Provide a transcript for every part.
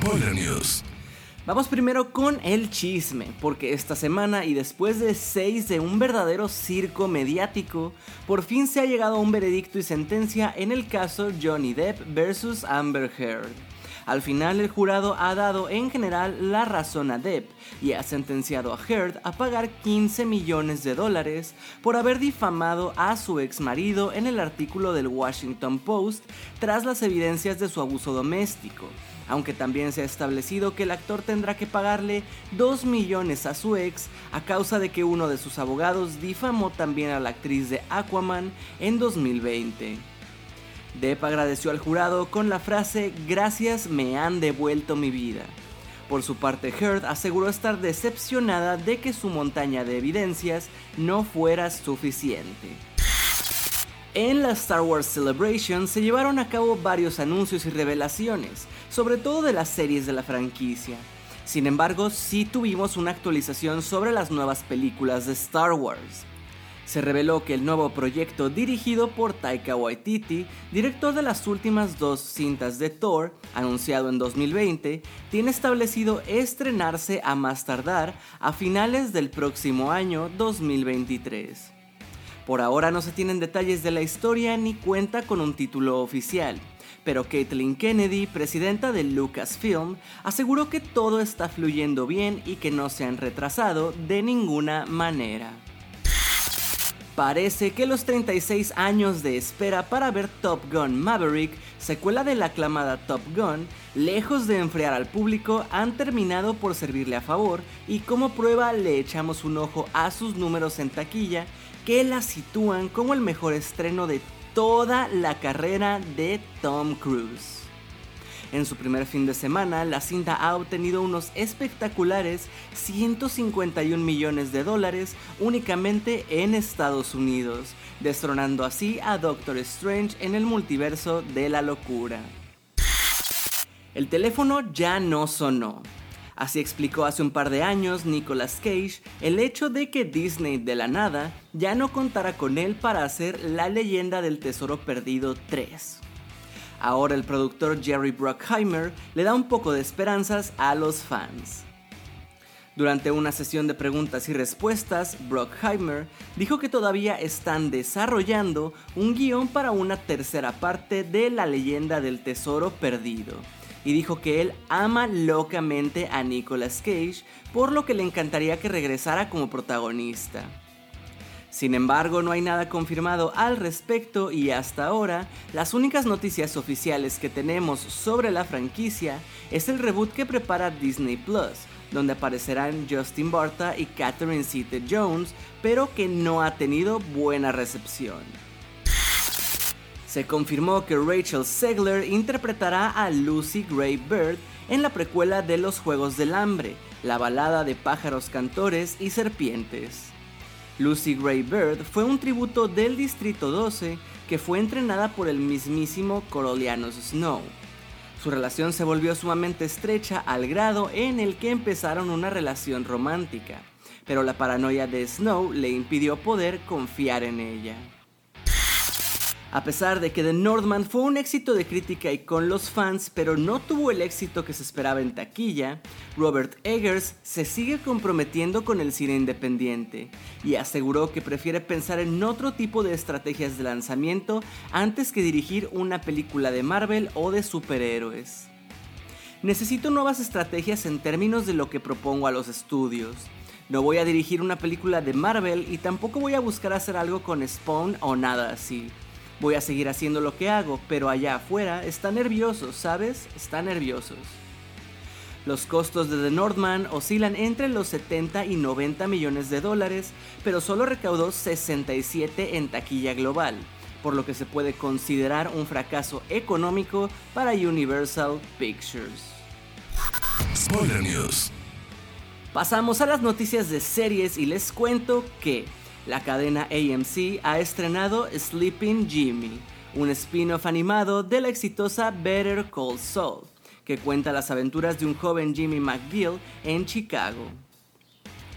News. Vamos primero con el chisme, porque esta semana y después de seis de un verdadero circo mediático, por fin se ha llegado a un veredicto y sentencia en el caso Johnny Depp vs. Amber Heard. Al final el jurado ha dado en general la razón a Depp y ha sentenciado a Heard a pagar 15 millones de dólares por haber difamado a su ex marido en el artículo del Washington Post tras las evidencias de su abuso doméstico aunque también se ha establecido que el actor tendrá que pagarle 2 millones a su ex a causa de que uno de sus abogados difamó también a la actriz de Aquaman en 2020. Depp agradeció al jurado con la frase Gracias me han devuelto mi vida. Por su parte, Heard aseguró estar decepcionada de que su montaña de evidencias no fuera suficiente. En la Star Wars Celebration se llevaron a cabo varios anuncios y revelaciones, sobre todo de las series de la franquicia. Sin embargo, sí tuvimos una actualización sobre las nuevas películas de Star Wars. Se reveló que el nuevo proyecto dirigido por Taika Waititi, director de las últimas dos cintas de Thor, anunciado en 2020, tiene establecido estrenarse a más tardar a finales del próximo año 2023. Por ahora no se tienen detalles de la historia ni cuenta con un título oficial, pero Caitlin Kennedy, presidenta de Lucasfilm, aseguró que todo está fluyendo bien y que no se han retrasado de ninguna manera. Parece que los 36 años de espera para ver Top Gun Maverick, secuela de la aclamada Top Gun, lejos de enfriar al público, han terminado por servirle a favor y como prueba le echamos un ojo a sus números en taquilla que la sitúan como el mejor estreno de toda la carrera de Tom Cruise. En su primer fin de semana, la cinta ha obtenido unos espectaculares 151 millones de dólares únicamente en Estados Unidos, destronando así a Doctor Strange en el multiverso de la locura. El teléfono ya no sonó. Así explicó hace un par de años Nicolas Cage el hecho de que Disney de la nada ya no contara con él para hacer La leyenda del tesoro perdido 3. Ahora el productor Jerry Bruckheimer le da un poco de esperanzas a los fans. Durante una sesión de preguntas y respuestas, Bruckheimer dijo que todavía están desarrollando un guion para una tercera parte de La leyenda del tesoro perdido y dijo que él ama locamente a Nicolas Cage, por lo que le encantaría que regresara como protagonista. Sin embargo, no hay nada confirmado al respecto y hasta ahora, las únicas noticias oficiales que tenemos sobre la franquicia es el reboot que prepara Disney Plus, donde aparecerán Justin Barta y Catherine Zeta Jones, pero que no ha tenido buena recepción. Se confirmó que Rachel Segler interpretará a Lucy Gray Bird en la precuela de Los Juegos del Hambre, la balada de pájaros cantores y serpientes. Lucy Gray Bird fue un tributo del Distrito 12 que fue entrenada por el mismísimo Corolianus Snow. Su relación se volvió sumamente estrecha al grado en el que empezaron una relación romántica, pero la paranoia de Snow le impidió poder confiar en ella. A pesar de que The Northman fue un éxito de crítica y con los fans, pero no tuvo el éxito que se esperaba en taquilla, Robert Eggers se sigue comprometiendo con el cine independiente y aseguró que prefiere pensar en otro tipo de estrategias de lanzamiento antes que dirigir una película de Marvel o de superhéroes. Necesito nuevas estrategias en términos de lo que propongo a los estudios. No voy a dirigir una película de Marvel y tampoco voy a buscar hacer algo con Spawn o nada así. Voy a seguir haciendo lo que hago, pero allá afuera está nervioso, ¿sabes? Está nerviosos. Los costos de The Northman oscilan entre los 70 y 90 millones de dólares, pero solo recaudó 67 en taquilla global, por lo que se puede considerar un fracaso económico para Universal Pictures. Spoiler News. Pasamos a las noticias de series y les cuento que la cadena AMC ha estrenado Sleeping Jimmy, un spin-off animado de la exitosa Better Call Saul, que cuenta las aventuras de un joven Jimmy McGill en Chicago.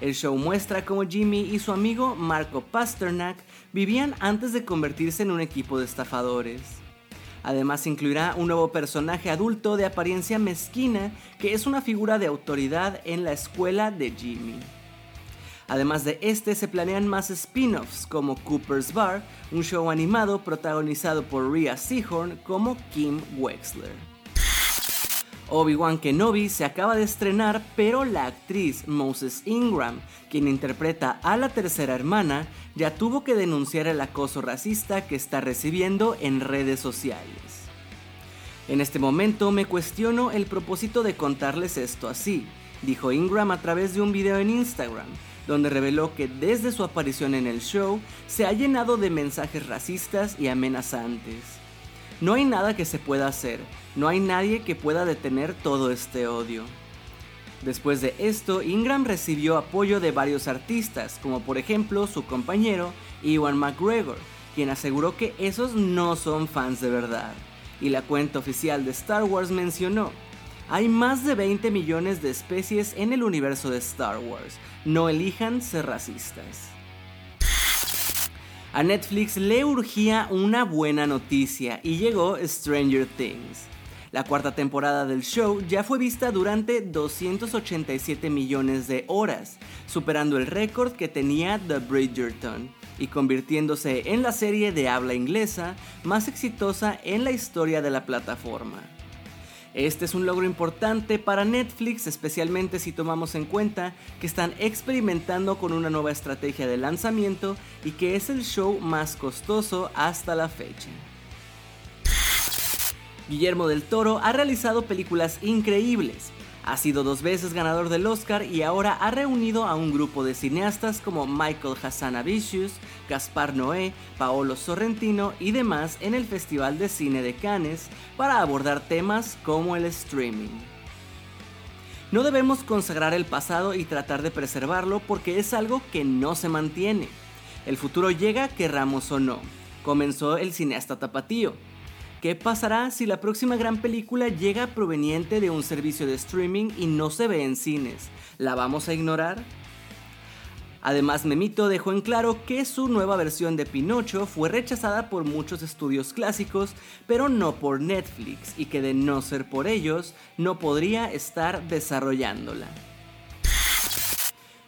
El show muestra cómo Jimmy y su amigo Marco Pasternak vivían antes de convertirse en un equipo de estafadores. Además incluirá un nuevo personaje adulto de apariencia mezquina que es una figura de autoridad en la escuela de Jimmy. Además de este, se planean más spin-offs como Cooper's Bar, un show animado protagonizado por Rhea Seahorn como Kim Wexler. Obi-Wan Kenobi se acaba de estrenar, pero la actriz Moses Ingram, quien interpreta a la tercera hermana, ya tuvo que denunciar el acoso racista que está recibiendo en redes sociales. En este momento me cuestiono el propósito de contarles esto así, dijo Ingram a través de un video en Instagram, donde reveló que desde su aparición en el show se ha llenado de mensajes racistas y amenazantes. No hay nada que se pueda hacer, no hay nadie que pueda detener todo este odio. Después de esto, Ingram recibió apoyo de varios artistas, como por ejemplo su compañero Iwan McGregor, quien aseguró que esos no son fans de verdad. Y la cuenta oficial de Star Wars mencionó, hay más de 20 millones de especies en el universo de Star Wars, no elijan ser racistas. A Netflix le urgía una buena noticia y llegó Stranger Things. La cuarta temporada del show ya fue vista durante 287 millones de horas, superando el récord que tenía The Bridgerton y convirtiéndose en la serie de habla inglesa más exitosa en la historia de la plataforma. Este es un logro importante para Netflix, especialmente si tomamos en cuenta que están experimentando con una nueva estrategia de lanzamiento y que es el show más costoso hasta la fecha. Guillermo del Toro ha realizado películas increíbles, ha sido dos veces ganador del Oscar y ahora ha reunido a un grupo de cineastas como Michael Hassanavicius, Gaspar Noé, Paolo Sorrentino y demás en el Festival de Cine de Cannes para abordar temas como el streaming. No debemos consagrar el pasado y tratar de preservarlo porque es algo que no se mantiene. El futuro llega querramos o no, comenzó el cineasta tapatío. ¿Qué pasará si la próxima gran película llega proveniente de un servicio de streaming y no se ve en cines? ¿La vamos a ignorar? Además, Memito dejó en claro que su nueva versión de Pinocho fue rechazada por muchos estudios clásicos, pero no por Netflix, y que de no ser por ellos, no podría estar desarrollándola.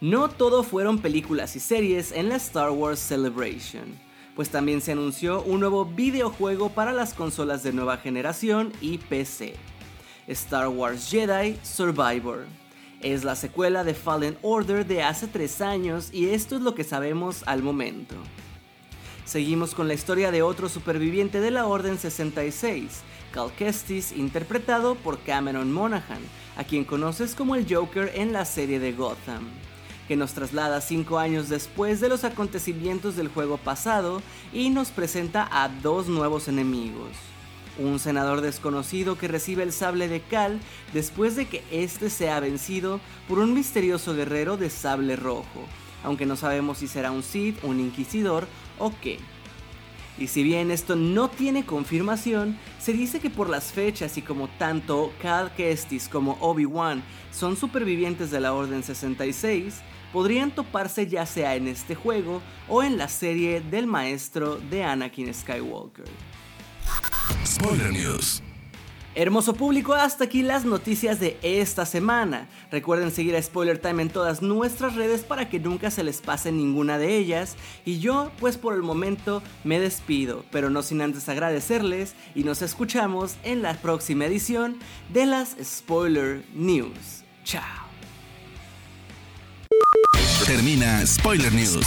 No todo fueron películas y series en la Star Wars Celebration pues también se anunció un nuevo videojuego para las consolas de nueva generación y PC. Star Wars Jedi Survivor. Es la secuela de Fallen Order de hace 3 años y esto es lo que sabemos al momento. Seguimos con la historia de otro superviviente de la Orden 66, Cal Kestis, interpretado por Cameron Monaghan, a quien conoces como el Joker en la serie de Gotham que nos traslada cinco años después de los acontecimientos del juego pasado y nos presenta a dos nuevos enemigos. Un senador desconocido que recibe el sable de Cal después de que éste sea vencido por un misterioso guerrero de sable rojo, aunque no sabemos si será un Sith, un Inquisidor o qué. Y si bien esto no tiene confirmación, se dice que por las fechas y como tanto Cal Kestis como Obi-Wan son supervivientes de la Orden 66, podrían toparse ya sea en este juego o en la serie del maestro de Anakin Skywalker. Spoiler News. Hermoso público, hasta aquí las noticias de esta semana. Recuerden seguir a Spoiler Time en todas nuestras redes para que nunca se les pase ninguna de ellas. Y yo, pues por el momento, me despido, pero no sin antes agradecerles y nos escuchamos en la próxima edición de las Spoiler News. Chao. Termina Spoiler News